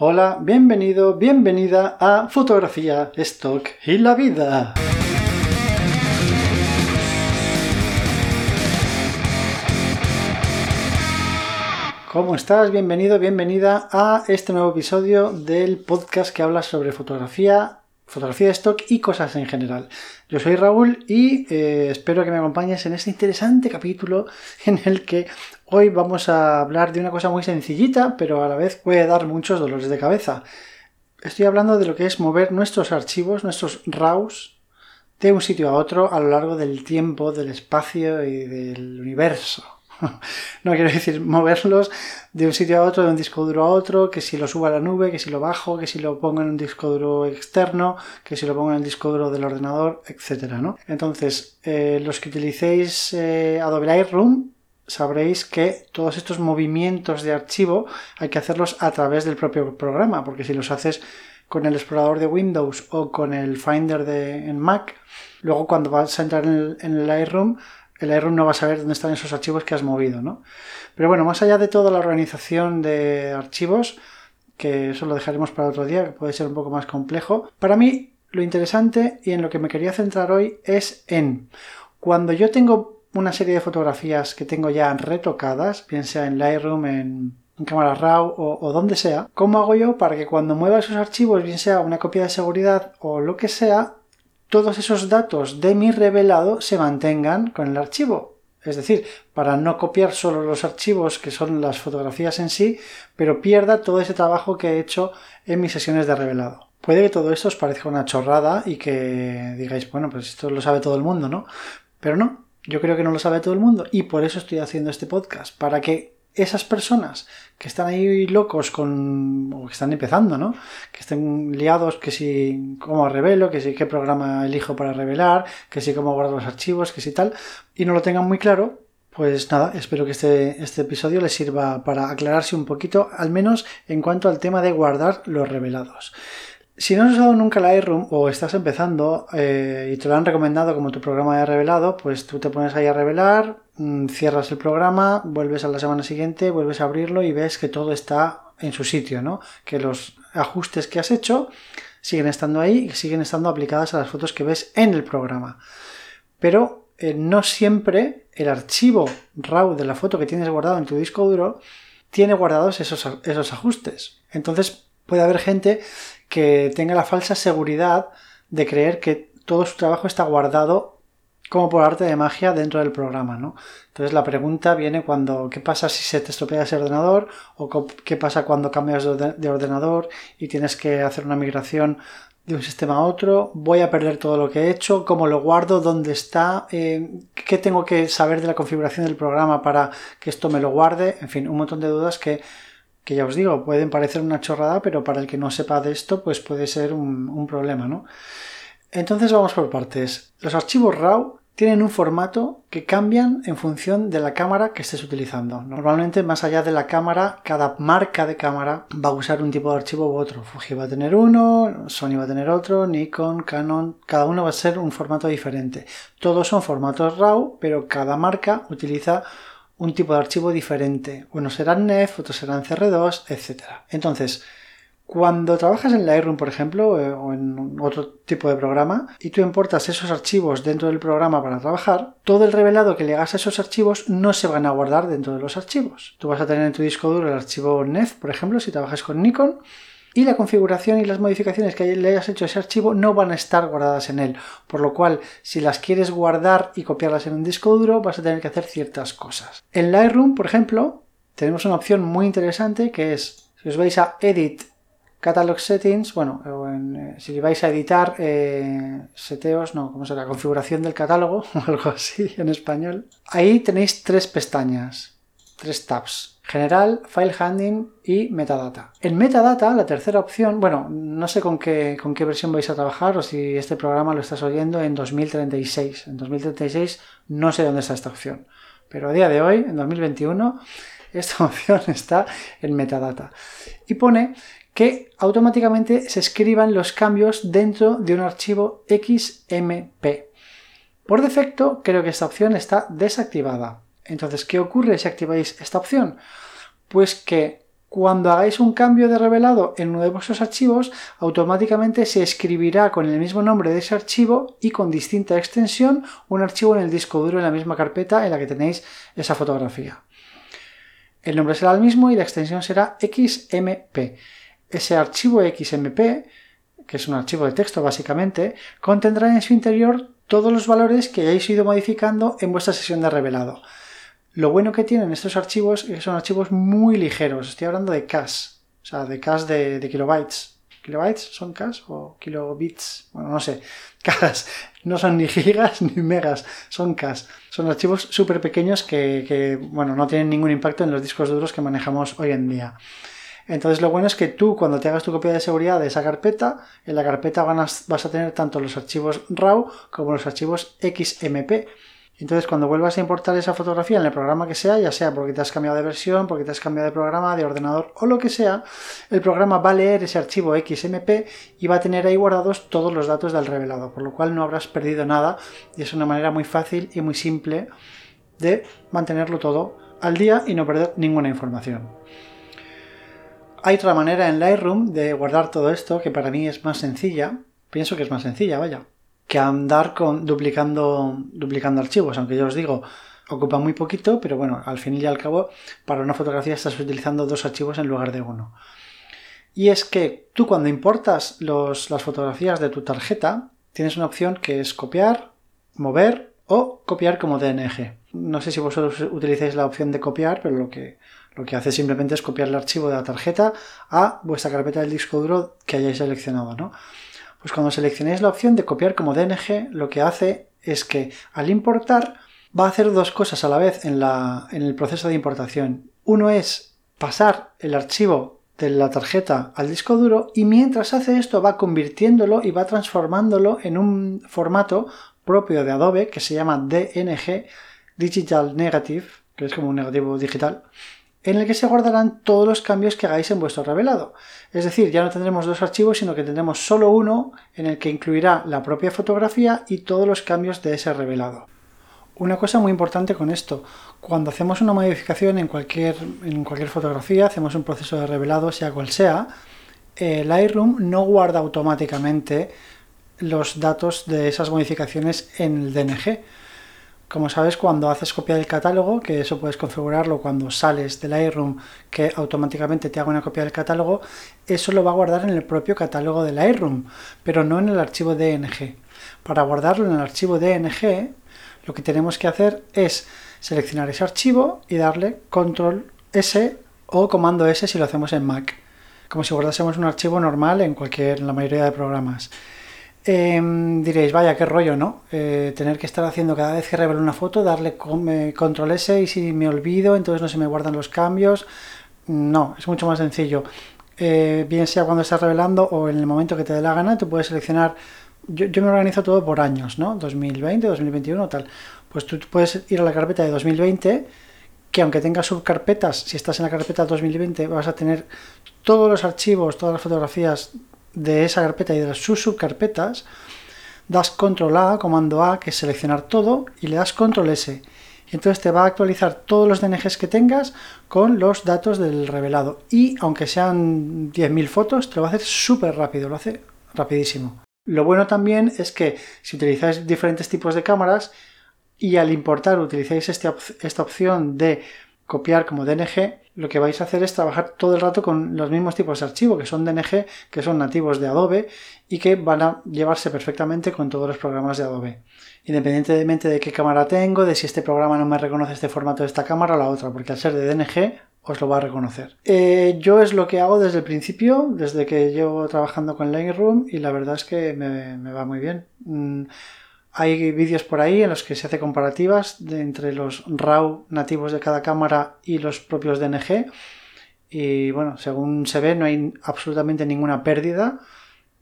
Hola, bienvenido, bienvenida a Fotografía, Stock y la Vida. ¿Cómo estás? Bienvenido, bienvenida a este nuevo episodio del podcast que habla sobre fotografía, fotografía de stock y cosas en general. Yo soy Raúl y eh, espero que me acompañes en este interesante capítulo en el que Hoy vamos a hablar de una cosa muy sencillita, pero a la vez puede dar muchos dolores de cabeza. Estoy hablando de lo que es mover nuestros archivos, nuestros RAWs, de un sitio a otro a lo largo del tiempo, del espacio y del universo. no quiero decir moverlos de un sitio a otro, de un disco duro a otro, que si lo subo a la nube, que si lo bajo, que si lo pongo en un disco duro externo, que si lo pongo en el disco duro del ordenador, etc. Entonces, eh, los que utilicéis eh, Adobe Lightroom, sabréis que todos estos movimientos de archivo hay que hacerlos a través del propio programa, porque si los haces con el explorador de Windows o con el Finder de, en Mac, luego cuando vas a entrar en el, en el Lightroom, el Lightroom no va a saber dónde están esos archivos que has movido, ¿no? Pero bueno, más allá de toda la organización de archivos, que eso lo dejaremos para otro día, que puede ser un poco más complejo, para mí lo interesante y en lo que me quería centrar hoy es en cuando yo tengo una serie de fotografías que tengo ya retocadas, bien sea en Lightroom, en, cámara RAW o, donde sea, ¿cómo hago yo para que cuando mueva esos archivos, bien sea una copia de seguridad o lo que sea, todos esos datos de mi revelado se mantengan con el archivo? Es decir, para no copiar solo los archivos que son las fotografías en sí, pero pierda todo ese trabajo que he hecho en mis sesiones de revelado. Puede que todo esto os parezca una chorrada y que digáis, bueno, pues esto lo sabe todo el mundo, ¿no? Pero no, yo creo que no lo sabe todo el mundo y por eso estoy haciendo este podcast, para que esas personas que están ahí locos con o que están empezando, ¿no? Que estén liados que si cómo revelo, que si qué programa elijo para revelar, que si cómo guardo los archivos, que si tal, y no lo tengan muy claro, pues nada, espero que este, este episodio les sirva para aclararse un poquito, al menos en cuanto al tema de guardar los revelados. Si no has usado nunca Lightroom o estás empezando eh, y te lo han recomendado como tu programa de revelado, pues tú te pones ahí a revelar, cierras el programa, vuelves a la semana siguiente, vuelves a abrirlo y ves que todo está en su sitio, ¿no? Que los ajustes que has hecho siguen estando ahí y siguen estando aplicadas a las fotos que ves en el programa. Pero eh, no siempre el archivo RAW de la foto que tienes guardado en tu disco duro tiene guardados esos, esos ajustes. Entonces puede haber gente que tenga la falsa seguridad de creer que todo su trabajo está guardado como por arte de magia dentro del programa, ¿no? Entonces la pregunta viene cuando ¿qué pasa si se te estropea ese ordenador? o qué pasa cuando cambias de ordenador y tienes que hacer una migración de un sistema a otro, voy a perder todo lo que he hecho, cómo lo guardo, dónde está, eh, qué tengo que saber de la configuración del programa para que esto me lo guarde, en fin, un montón de dudas que que ya os digo, pueden parecer una chorrada, pero para el que no sepa de esto, pues puede ser un, problema, ¿no? Entonces vamos por partes. Los archivos RAW tienen un formato que cambian en función de la cámara que estés utilizando. Normalmente, más allá de la cámara, cada marca de cámara va a usar un tipo de archivo u otro. Fuji va a tener uno, Sony va a tener otro, Nikon, Canon, cada uno va a ser un formato diferente. Todos son formatos RAW, pero cada marca utiliza un tipo de archivo diferente. Unos serán NEF, otros serán CR2, etc. Entonces, cuando trabajas en Lightroom, por ejemplo, eh, o en otro tipo de programa, y tú importas esos archivos dentro del programa para trabajar, todo el revelado que le hagas a esos archivos no se van a guardar dentro de los archivos. Tú vas a tener en tu disco duro el archivo NEF, por ejemplo, si trabajas con Nikon, y la configuración y las modificaciones que le hayas hecho a ese archivo no van a estar guardadas en él, por lo cual si las quieres guardar y copiarlas en un disco duro vas a tener que hacer ciertas cosas. En Lightroom, por ejemplo, tenemos una opción muy interesante que es, si os vais a Edit Catalog Settings, bueno, eh, si vais a editar eh, seteos, no, ¿cómo será? Configuración del catálogo, o algo así en español. Ahí tenéis tres pestañas, tres tabs. General, File Handling y Metadata. En Metadata, la tercera opción, bueno, no sé con qué, con qué versión vais a trabajar o si este programa lo estás oyendo en 2036. En 2036 no sé dónde está esta opción, pero a día de hoy, en 2021, esta opción está en Metadata. Y pone que automáticamente se escriban los cambios dentro de un archivo XMP. Por defecto, creo que esta opción está desactivada. Entonces, ¿qué ocurre si activáis esta opción? Pues que Cuando hagáis un cambio de revelado en uno de vuestros archivos, automáticamente se escribirá con el mismo nombre de ese archivo y con distinta extensión un archivo en el disco duro en la misma carpeta en la que tenéis esa fotografía. El nombre será el mismo y la extensión será XMP. Ese archivo XMP, que es un archivo de texto básicamente, contendrá en su interior todos los valores que hayáis ido modificando en vuestra sesión de revelado. Lo bueno que tienen estos archivos es que son archivos muy ligeros. Estoy hablando de cache, o sea, de cache de, kilobytes. ¿Kilobytes son cache o kilobits? Bueno, no sé. Cache. No son ni gigas ni megas, son cache. Son archivos súper pequeños que, bueno, no tienen ningún impacto en los discos duros que manejamos hoy en día. Entonces lo bueno es que tú cuando te hagas tu copia de seguridad de esa carpeta, en la carpeta vas a tener tanto los archivos RAW como los archivos XMP entonces, cuando vuelvas a importar esa fotografía en el programa que sea, ya sea porque te has cambiado de versión, porque te has cambiado de programa, de ordenador o lo que sea, el programa va a leer ese archivo XMP y va a tener ahí guardados todos los datos del revelado, por lo cual no habrás perdido nada y es una manera muy fácil y muy simple de mantenerlo todo al día y no perder ninguna información. Hay otra manera en Lightroom de guardar todo esto que para mí es más sencilla. Pienso que es más sencilla, vaya que andar con duplicando, duplicando archivos, aunque yo os digo, ocupa muy poquito, pero bueno, al fin y al cabo, para una fotografía estás utilizando dos archivos en lugar de uno. Y es que tú cuando importas las fotografías de tu tarjeta, tienes una opción que es copiar, mover o copiar como DNG. No sé si vosotros utilizáis la opción de copiar, pero lo que, lo que hace simplemente es copiar el archivo de la tarjeta a vuestra carpeta del disco duro que hayáis seleccionado, ¿no? Pues cuando seleccionéis la opción de copiar como DNG, lo que hace es que al importar va a hacer dos cosas a la vez en, en el proceso de importación. Uno es pasar el archivo de la tarjeta al disco duro y mientras hace esto va convirtiéndolo y va transformándolo en un formato propio de Adobe que se llama DNG, Digital Negative, que es como un negativo digital, en el que se guardarán todos los cambios que hagáis en vuestro revelado. Es decir, ya no tendremos dos archivos, sino que tendremos solo uno en el que incluirá la propia fotografía y todos los cambios de ese revelado. Una cosa muy importante con esto, cuando hacemos una modificación en cualquier, en cualquier fotografía, hacemos un proceso de revelado, sea cual sea, el Lightroom no guarda automáticamente los datos de esas modificaciones en el DNG, como sabes, cuando haces copia del catálogo, que eso puedes configurarlo cuando sales del Lightroom, que automáticamente te haga una copia del catálogo, eso lo va a guardar en el propio catálogo del Lightroom, pero no en el archivo DNG. Para guardarlo en el archivo DNG, lo que tenemos que hacer es seleccionar ese archivo y darle control S o comando S si lo hacemos en Mac, como si guardásemos un archivo normal en cualquier, en la mayoría de programas. Em, diréis, vaya, qué rollo, ¿no? Eh, tener que estar haciendo cada vez que revelo una foto, darle eh, control S y si me olvido, entonces no se me guardan los cambios. No, es mucho más sencillo. Eh, bien sea cuando estás revelando o en el momento que te dé la gana, tú puedes seleccionar. Yo, yo, me organizo todo por años, ¿no? 2020, 2021, tal. Pues tú puedes ir a la carpeta de 2020, que aunque tengas subcarpetas, si estás en la carpeta 2020, vas a tener todos los archivos, todas las fotografías de esa carpeta y de sus subcarpetas, das control A, comando A, que es seleccionar todo, y le das control S. Y entonces te va a actualizar todos los DNGs que tengas con los datos del revelado. Y aunque sean 10.000 fotos, te lo va a hacer súper rápido, lo hace rapidísimo. Lo bueno también es que si utilizáis diferentes tipos de cámaras y al importar utilizáis este esta opción de copiar como DNG, lo que vais a hacer es trabajar todo el rato con los mismos tipos de archivo, que son DNG, que son nativos de Adobe y que van a llevarse perfectamente con todos los programas de Adobe. Independientemente de qué cámara tengo, de si este programa no me reconoce este formato de esta cámara o la otra, porque al ser de DNG os lo va a reconocer. Eh, yo es lo que hago desde el principio, desde que llevo trabajando con Lightroom y la verdad es que me, va muy bien. Mm, hay vídeos por ahí en los que se hace comparativas entre los RAW nativos de cada cámara y los propios DNG. Y bueno, según se ve, no hay absolutamente ninguna pérdida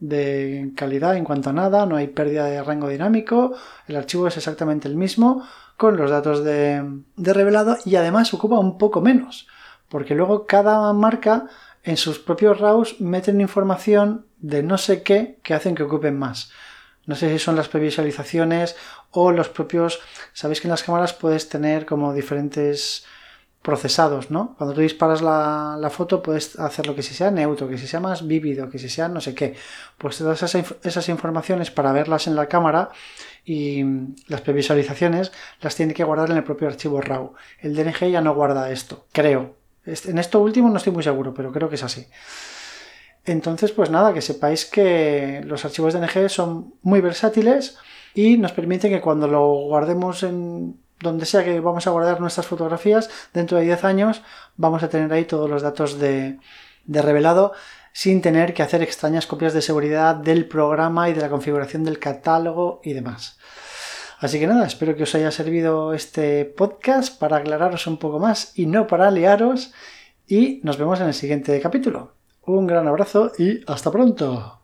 de calidad en cuanto a nada, no hay pérdida de rango dinámico, el archivo es exactamente el mismo con los datos de, de revelado y además ocupa un poco menos, porque luego cada marca en sus propios RAWs meten información de no sé qué que hacen que ocupen más. No sé si son las previsualizaciones o los propios... Sabéis que en las cámaras puedes tener como diferentes procesados, ¿no? Cuando tú disparas la, foto puedes hacer lo que si sea neutro, que si sea más vívido, que si sea no sé qué. Pues todas esas, esas informaciones para verlas en la cámara y las previsualizaciones las tiene que guardar en el propio archivo RAW. El DNG ya no guarda esto, creo. En esto último no estoy muy seguro, pero creo que es así. Entonces, pues nada, que sepáis que los archivos DNG son muy versátiles y nos permiten que cuando lo guardemos en donde sea que vamos a guardar nuestras fotografías, dentro de 10 años vamos a tener ahí todos los datos de, de revelado sin tener que hacer extrañas copias de seguridad del programa y de la configuración del catálogo y demás. Así que nada, espero que os haya servido este podcast para aclararos un poco más y no para liaros y nos vemos en el siguiente capítulo. Un gran abrazo y hasta pronto.